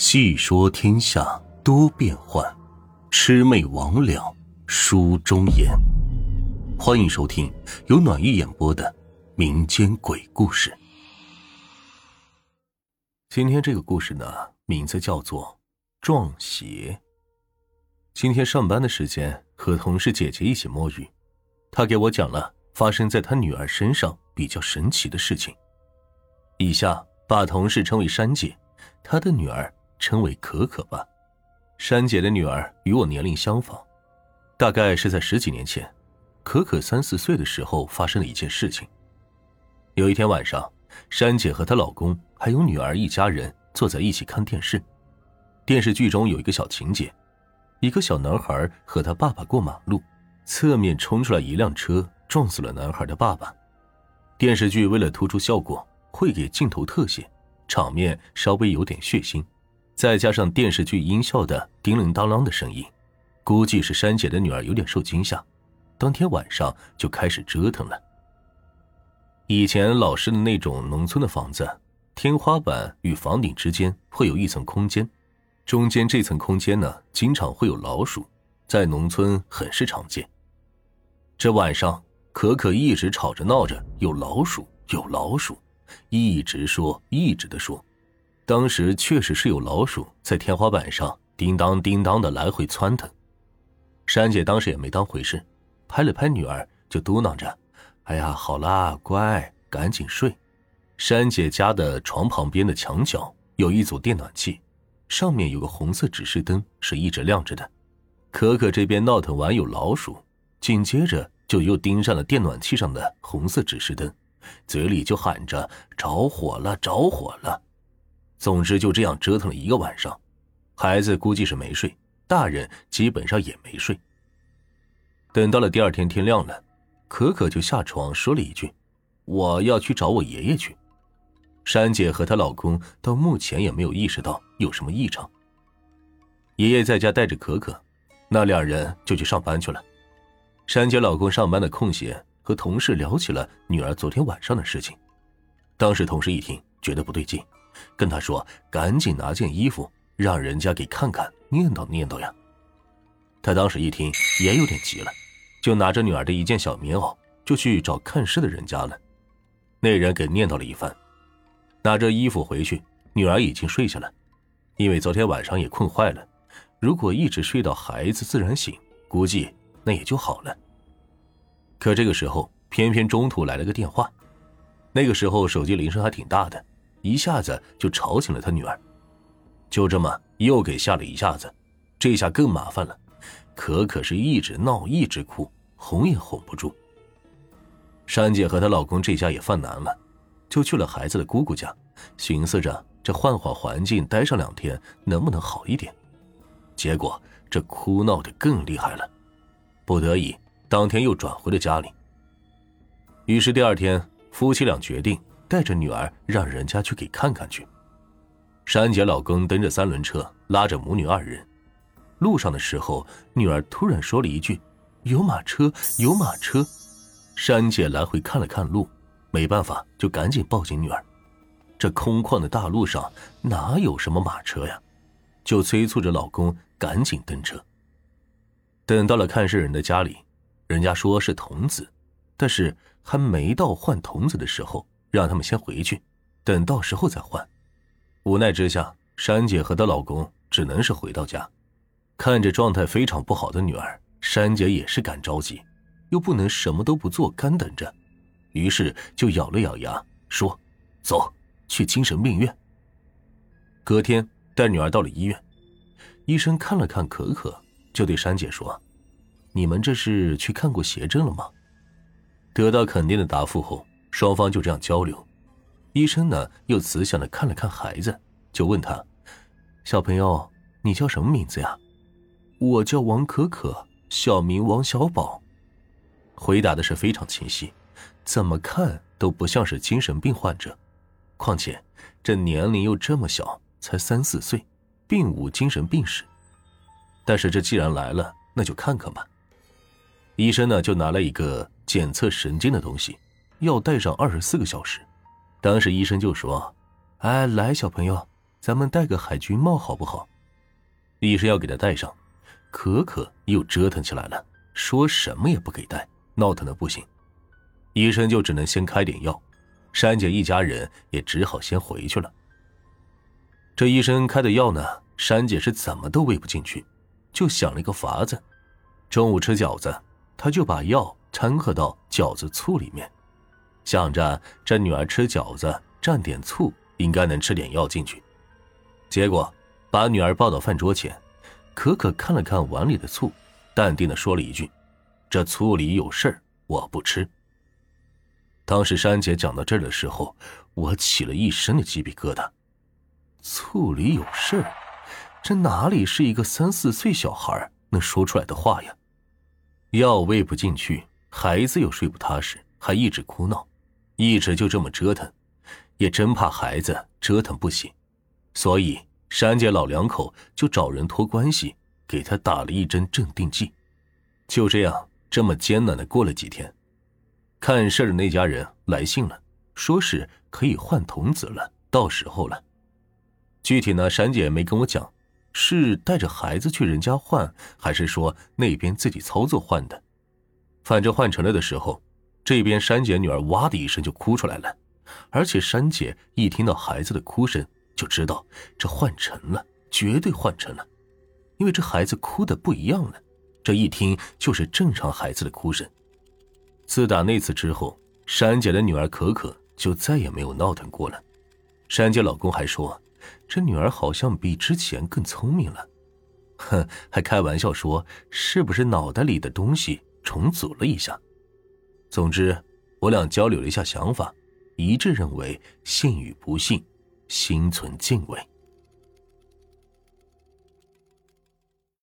细说天下多变幻，魑魅魍魉书中言。欢迎收听由暖玉演播的民间鬼故事。今天这个故事呢，名字叫做《撞邪》。今天上班的时间，和同事姐姐一起摸鱼，她给我讲了发生在她女儿身上比较神奇的事情。以下把同事称为珊姐，她的女儿。称为可可吧，珊姐的女儿与我年龄相仿，大概是在十几年前，可可三四岁的时候发生了一件事情。有一天晚上，珊姐和她老公还有女儿一家人坐在一起看电视，电视剧中有一个小情节，一个小男孩和他爸爸过马路，侧面冲出来一辆车，撞死了男孩的爸爸。电视剧为了突出效果，会给镜头特写，场面稍微有点血腥。再加上电视剧音效的叮铃当啷的声音，估计是珊姐的女儿有点受惊吓，当天晚上就开始折腾了。以前老式的那种农村的房子，天花板与房顶之间会有一层空间，中间这层空间呢，经常会有老鼠，在农村很是常见。这晚上，可可一直吵着闹着有老鼠，有老鼠，一直说，一直的说。当时确实是有老鼠在天花板上叮当叮当的来回窜腾，珊姐当时也没当回事，拍了拍女儿就嘟囔着：“哎呀，好啦，乖，赶紧睡。”珊姐家的床旁边的墙角有一组电暖器，上面有个红色指示灯是一直亮着的。可可这边闹腾完有老鼠，紧接着就又盯上了电暖器上的红色指示灯，嘴里就喊着：“着火了，着火了。”总之就这样折腾了一个晚上，孩子估计是没睡，大人基本上也没睡。等到了第二天天亮了，可可就下床说了一句：“我要去找我爷爷去。”珊姐和她老公到目前也没有意识到有什么异常。爷爷在家带着可可，那两人就去上班去了。珊姐老公上班的空闲，和同事聊起了女儿昨天晚上的事情。当时同事一听，觉得不对劲。跟他说：“赶紧拿件衣服，让人家给看看，念叨念叨呀。”他当时一听也有点急了，就拿着女儿的一件小棉袄，就去找看事的人家了。那人给念叨了一番，拿着衣服回去，女儿已经睡下了，因为昨天晚上也困坏了。如果一直睡到孩子自然醒，估计那也就好了。可这个时候，偏偏中途来了个电话，那个时候手机铃声还挺大的。一下子就吵醒了他女儿，就这么又给吓了一下子，这下更麻烦了。可可是一直闹，一直哭，哄也哄不住。珊姐和她老公这下也犯难了，就去了孩子的姑姑家，寻思着这换换环境，待上两天能不能好一点。结果这哭闹的更厉害了，不得已，当天又转回了家里。于是第二天，夫妻俩决定。带着女儿让人家去给看看去。珊姐老公蹬着三轮车，拉着母女二人。路上的时候，女儿突然说了一句：“有马车，有马车。”珊姐来回看了看路，没办法，就赶紧抱紧女儿。这空旷的大路上哪有什么马车呀？就催促着老公赶紧登车。等到了看事人的家里，人家说是童子，但是还没到换童子的时候。让他们先回去，等到时候再换。无奈之下，珊姐和她老公只能是回到家，看着状态非常不好的女儿，珊姐也是赶着急，又不能什么都不做干等着，于是就咬了咬牙说：“走，去精神病院。”隔天带女儿到了医院，医生看了看可可，就对珊姐说：“你们这是去看过邪症了吗？”得到肯定的答复后。双方就这样交流，医生呢又慈祥的看了看孩子，就问他：“小朋友，你叫什么名字呀？”“我叫王可可，小名王小宝。”回答的是非常清晰，怎么看都不像是精神病患者，况且这年龄又这么小，才三四岁，并无精神病史。但是这既然来了，那就看看吧。医生呢就拿了一个检测神经的东西。要戴上二十四个小时，当时医生就说：“哎，来，小朋友，咱们戴个海军帽好不好？”医生要给他戴上，可可又折腾起来了，说什么也不给戴，闹腾的不行。医生就只能先开点药，珊姐一家人也只好先回去了。这医生开的药呢，珊姐是怎么都喂不进去，就想了一个法子：中午吃饺子，她就把药掺和到饺子醋里面，想着这女儿吃饺子蘸点醋，应该能吃点药进去。结果。把女儿抱到饭桌前，可可看了看碗里的醋，淡定的说了一句：“这醋里有事儿，我不吃。”当时珊姐讲到这儿的时候，我起了一身的鸡皮疙瘩。醋里有事儿，这哪里是一个三四岁小孩能说出来的话呀？药喂不进去，孩子又睡不踏实，还一直哭闹，一直就这么折腾，也真怕孩子折腾不行，所以。珊姐老两口就找人托关系给他打了一针镇定剂，就这样这么艰难的过了几天。看事的那家人来信了，说是可以换童子了，到时候了。具体呢，珊姐没跟我讲，是带着孩子去人家换，还是说那边自己操作换的。反正换成了的时候，这边珊姐女儿哇的一声就哭出来了，而且珊姐一听到孩子的哭声。就知道这换成了，绝对换成了，因为这孩子哭的不一样了，这一听就是正常孩子的哭声。自打那次之后，珊姐的女儿可可就再也没有闹腾过了。珊姐老公还说，这女儿好像比之前更聪明了，哼，还开玩笑说是不是脑袋里的东西重组了一下。总之，我俩交流了一下想法，一致认为信与不信。心存敬畏。